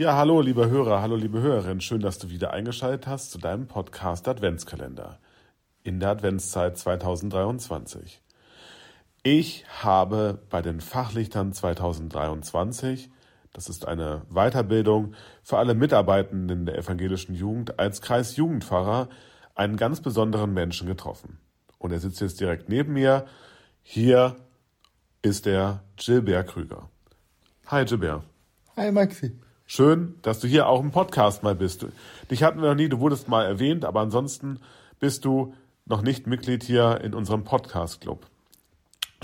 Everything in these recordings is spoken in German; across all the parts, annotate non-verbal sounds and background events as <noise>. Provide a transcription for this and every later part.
Ja, hallo, liebe Hörer, hallo, liebe Hörerin. Schön, dass du wieder eingeschaltet hast zu deinem Podcast Adventskalender in der Adventszeit 2023. Ich habe bei den Fachlichtern 2023, das ist eine Weiterbildung für alle Mitarbeitenden der evangelischen Jugend, als Kreisjugendpfarrer einen ganz besonderen Menschen getroffen. Und er sitzt jetzt direkt neben mir. Hier ist der Gilbert Krüger. Hi Gilbert. Hi Maxi. Schön, dass du hier auch im Podcast mal bist. Dich hatten wir noch nie, du wurdest mal erwähnt, aber ansonsten bist du noch nicht Mitglied hier in unserem Podcast-Club.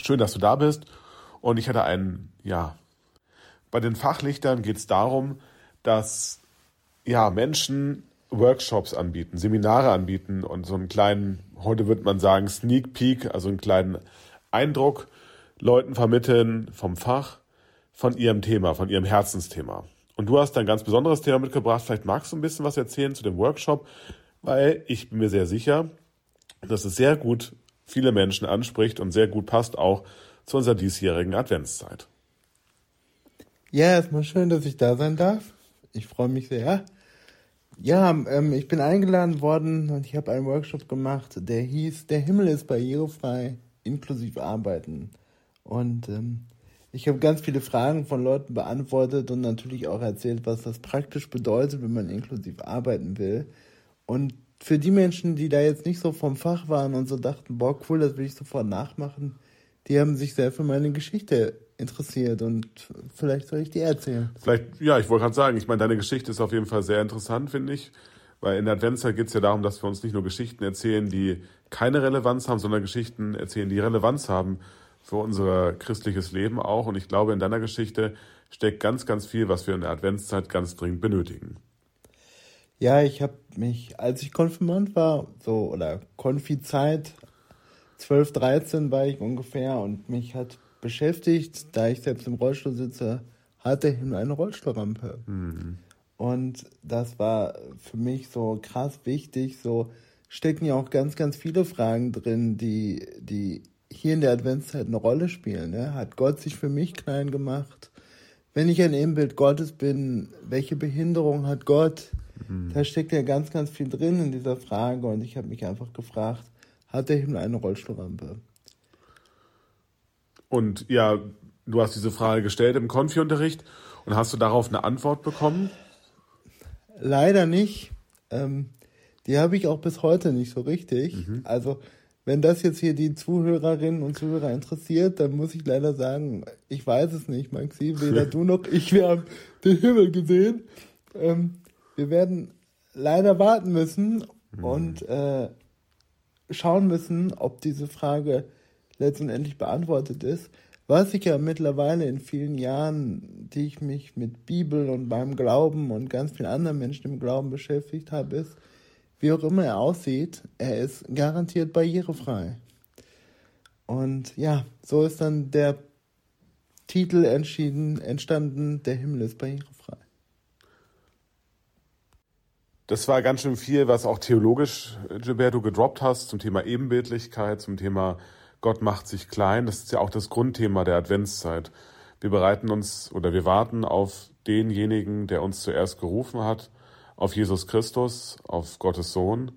Schön, dass du da bist. Und ich hatte einen, ja, bei den Fachlichtern geht es darum, dass ja, Menschen Workshops anbieten, Seminare anbieten und so einen kleinen, heute würde man sagen, Sneak Peek, also einen kleinen Eindruck Leuten vermitteln vom Fach, von ihrem Thema, von ihrem Herzensthema. Und du hast ein ganz besonderes Thema mitgebracht. Vielleicht magst du ein bisschen was erzählen zu dem Workshop, weil ich bin mir sehr sicher, dass es sehr gut viele Menschen anspricht und sehr gut passt auch zu unserer diesjährigen Adventszeit. Ja, erstmal schön, dass ich da sein darf. Ich freue mich sehr. Ja, ähm, ich bin eingeladen worden und ich habe einen Workshop gemacht, der hieß Der Himmel ist barrierefrei, inklusive Arbeiten. Und ähm, ich habe ganz viele Fragen von Leuten beantwortet und natürlich auch erzählt, was das praktisch bedeutet, wenn man inklusiv arbeiten will. Und für die Menschen, die da jetzt nicht so vom Fach waren und so dachten, boah, cool, das will ich sofort nachmachen, die haben sich sehr für meine Geschichte interessiert und vielleicht soll ich die erzählen. Vielleicht, ja, ich wollte gerade sagen, ich meine, deine Geschichte ist auf jeden Fall sehr interessant, finde ich. Weil in der Adventszeit geht es ja darum, dass wir uns nicht nur Geschichten erzählen, die keine Relevanz haben, sondern Geschichten erzählen, die Relevanz haben für unser christliches Leben auch. Und ich glaube, in deiner Geschichte steckt ganz, ganz viel, was wir in der Adventszeit ganz dringend benötigen. Ja, ich habe mich, als ich Konfirmand war, so oder Konfizeit, 12, 13 war ich ungefähr und mich hat beschäftigt, da ich selbst im Rollstuhl sitze, hat der Himmel eine Rollstuhlrampe. Mhm. Und das war für mich so krass wichtig. So stecken ja auch ganz, ganz viele Fragen drin, die, die hier in der Adventszeit eine Rolle spielen. Ne? Hat Gott sich für mich klein gemacht? Wenn ich ein Ebenbild Gottes bin, welche Behinderung hat Gott? Mhm. Da steckt ja ganz, ganz viel drin in dieser Frage und ich habe mich einfach gefragt, hat der Himmel eine Rollstuhlrampe? Und ja, du hast diese Frage gestellt im Konfi-Unterricht und hast du darauf eine Antwort bekommen? Leider nicht. Ähm, die habe ich auch bis heute nicht so richtig. Mhm. Also wenn das jetzt hier die Zuhörerinnen und Zuhörer interessiert, dann muss ich leider sagen, ich weiß es nicht, Maxi. Weder <laughs> du noch ich, wir haben den Himmel gesehen. Ähm, wir werden leider warten müssen mhm. und äh, schauen müssen, ob diese Frage letztendlich beantwortet ist. Was ich ja mittlerweile in vielen Jahren, die ich mich mit Bibel und beim Glauben und ganz vielen anderen Menschen im Glauben beschäftigt habe, ist, wie auch immer er aussieht, er ist garantiert barrierefrei. Und ja, so ist dann der Titel entschieden, entstanden, der Himmel ist barrierefrei. Das war ganz schön viel, was auch theologisch, Gilberto, gedroppt hast zum Thema Ebenbildlichkeit, zum Thema Gott macht sich klein. Das ist ja auch das Grundthema der Adventszeit. Wir bereiten uns oder wir warten auf denjenigen, der uns zuerst gerufen hat, auf Jesus Christus, auf Gottes Sohn,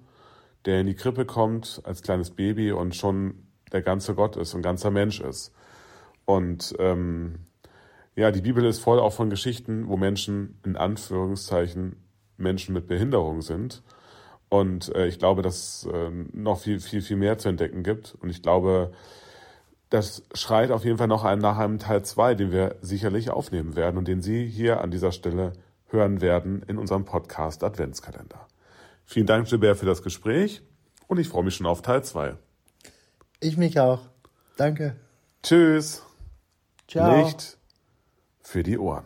der in die Krippe kommt als kleines Baby und schon der ganze Gott ist und ganzer Mensch ist. Und ähm, ja, die Bibel ist voll auch von Geschichten, wo Menschen in Anführungszeichen Menschen mit Behinderung sind. Und äh, ich glaube, dass äh, noch viel, viel, viel mehr zu entdecken gibt. Und ich glaube, das schreit auf jeden Fall noch einen, nach einem Teil 2, den wir sicherlich aufnehmen werden und den Sie hier an dieser Stelle hören werden in unserem Podcast Adventskalender. Vielen Dank, Gilbert, für das Gespräch und ich freue mich schon auf Teil 2. Ich mich auch. Danke. Tschüss. Ciao. Licht für die Ohren.